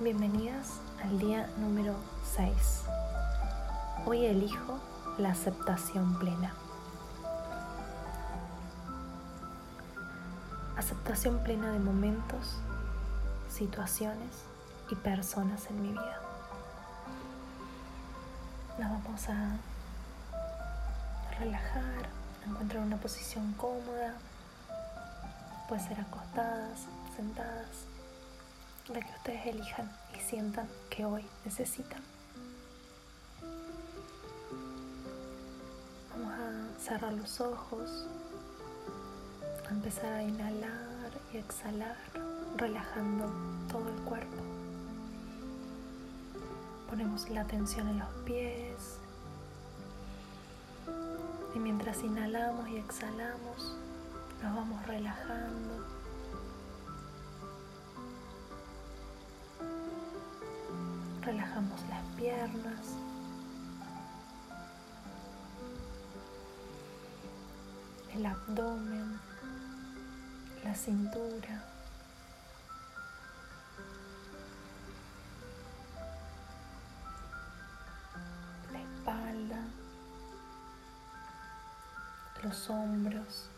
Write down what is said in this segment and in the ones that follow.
Bienvenidas al día número 6. Hoy elijo la aceptación plena. Aceptación plena de momentos, situaciones y personas en mi vida. Nos vamos a relajar, a encontrar una posición cómoda. Puede ser acostadas, sentadas la que ustedes elijan y sientan que hoy necesitan. Vamos a cerrar los ojos, a empezar a inhalar y exhalar, relajando todo el cuerpo. Ponemos la atención en los pies y mientras inhalamos y exhalamos, nos vamos relajando El abdomen, la cintura. La espalda, los hombros.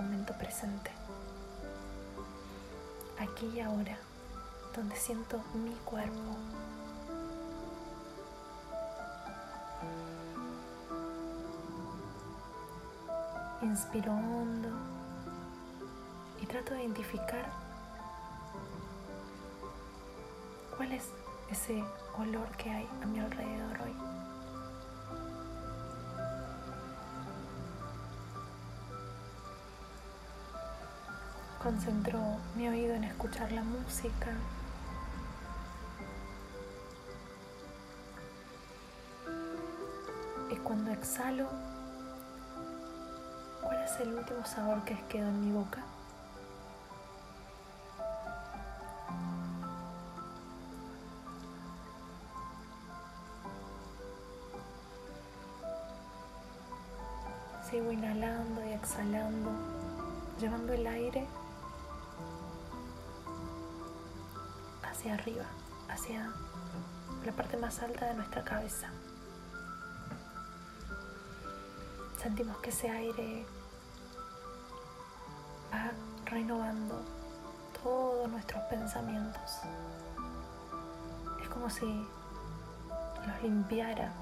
Momento presente. Aquí y ahora, donde siento mi cuerpo. Inspiro hondo y trato de identificar cuál es ese olor que hay a mi alrededor hoy. Concentro mi oído en escuchar la música. Y cuando exhalo, ¿cuál es el último sabor que quedó en mi boca? Sigo inhalando y exhalando, llevando el aire hacia arriba, hacia la parte más alta de nuestra cabeza. Sentimos que ese aire va renovando todos nuestros pensamientos. Es como si los limpiara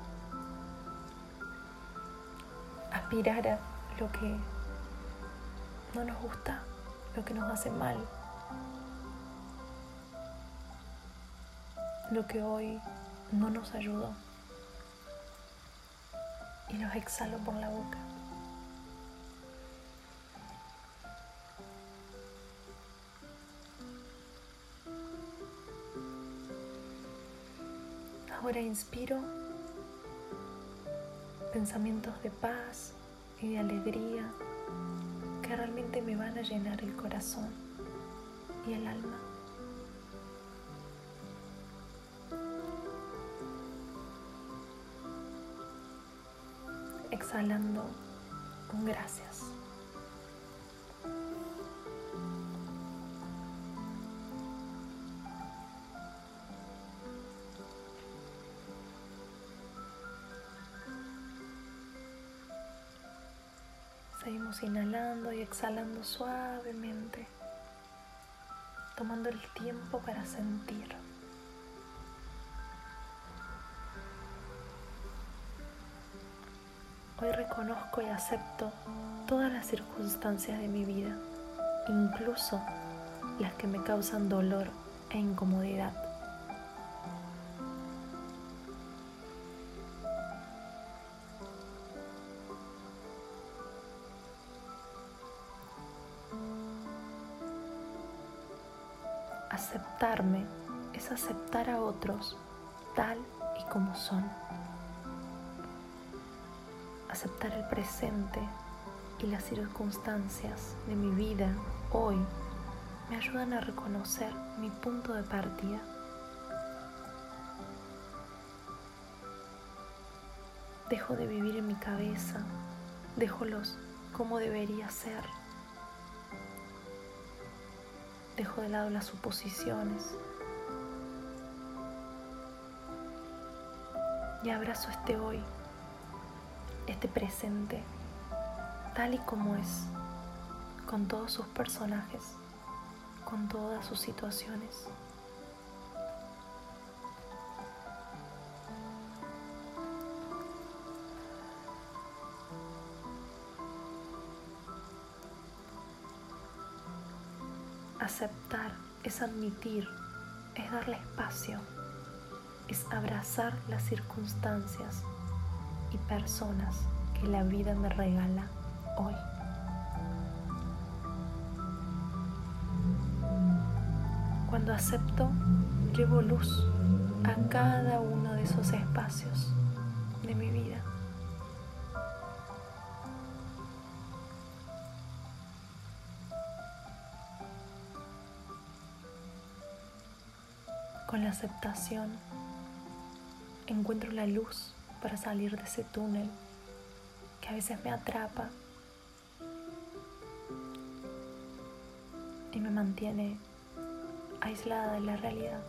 aspirar lo que no nos gusta, lo que nos hace mal, lo que hoy no nos ayudó y los exhalo por la boca. Ahora inspiro pensamientos de paz y de alegría que realmente me van a llenar el corazón y el alma. Exhalando con gracias. Seguimos inhalando y exhalando suavemente, tomando el tiempo para sentir. Hoy reconozco y acepto todas las circunstancias de mi vida, incluso las que me causan dolor e incomodidad. aceptarme es aceptar a otros tal y como son aceptar el presente y las circunstancias de mi vida hoy me ayudan a reconocer mi punto de partida. Dejo de vivir en mi cabeza, dejo los como debería ser. Dejo de lado las suposiciones y abrazo este hoy este presente, tal y como es, con todos sus personajes, con todas sus situaciones. Aceptar es admitir, es darle espacio, es abrazar las circunstancias y personas que la vida me regala hoy. Cuando acepto, llevo luz a cada uno de esos espacios de mi vida. Con la aceptación encuentro la luz para salir de ese túnel que a veces me atrapa y me mantiene aislada de la realidad.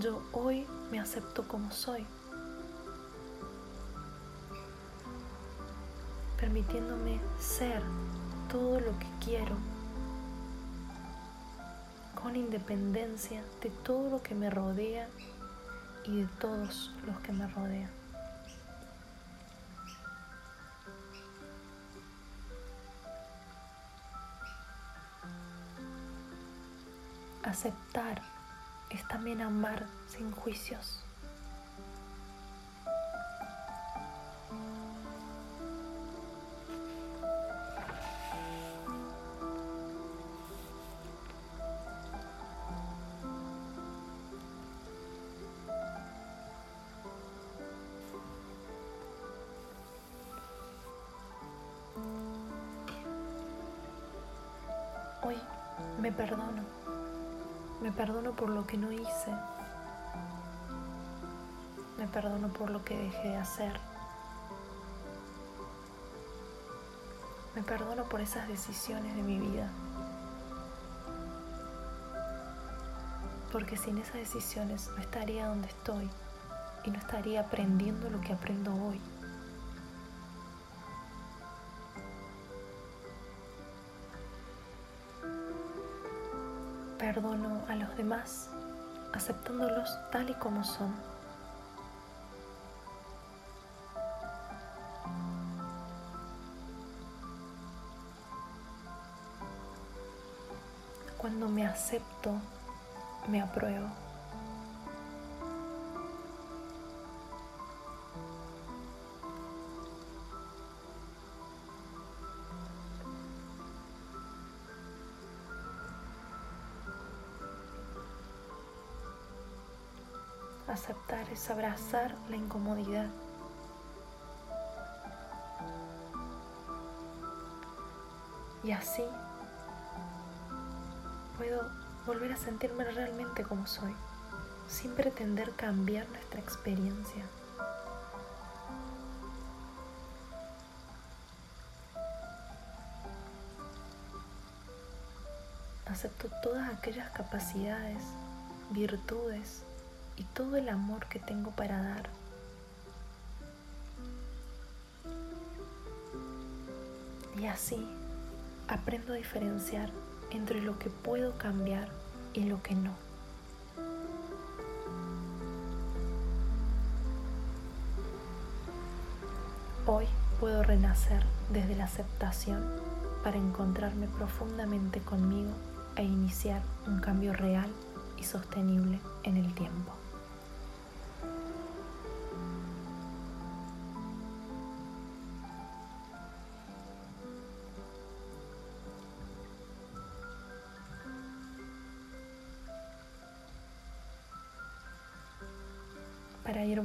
Yo hoy me acepto como soy, permitiéndome ser todo lo que quiero, con independencia de todo lo que me rodea y de todos los que me rodean. Aceptar es también amar sin juicios. Hoy me perdono. Me perdono por lo que no hice. Me perdono por lo que dejé de hacer. Me perdono por esas decisiones de mi vida. Porque sin esas decisiones no estaría donde estoy y no estaría aprendiendo lo que aprendo hoy. Perdono a los demás aceptándolos tal y como son. Cuando me acepto, me apruebo. Aceptar es abrazar la incomodidad. Y así puedo volver a sentirme realmente como soy, sin pretender cambiar nuestra experiencia. Acepto todas aquellas capacidades, virtudes y todo el amor que tengo para dar. Y así aprendo a diferenciar entre lo que puedo cambiar y lo que no. Hoy puedo renacer desde la aceptación para encontrarme profundamente conmigo e iniciar un cambio real y sostenible en el tiempo.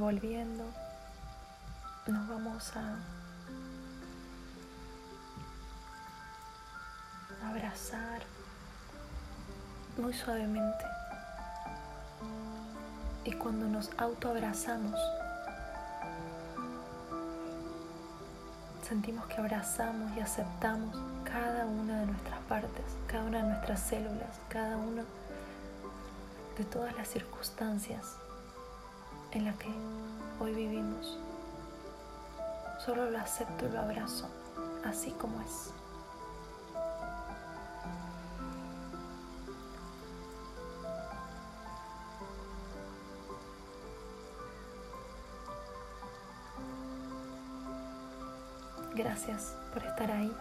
Volviendo, nos vamos a abrazar muy suavemente. Y cuando nos autoabrazamos, sentimos que abrazamos y aceptamos cada una de nuestras partes, cada una de nuestras células, cada una de todas las circunstancias en las que hoy vivimos. Solo lo acepto y lo abrazo, así como es. Gracias por estar ahí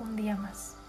un día más.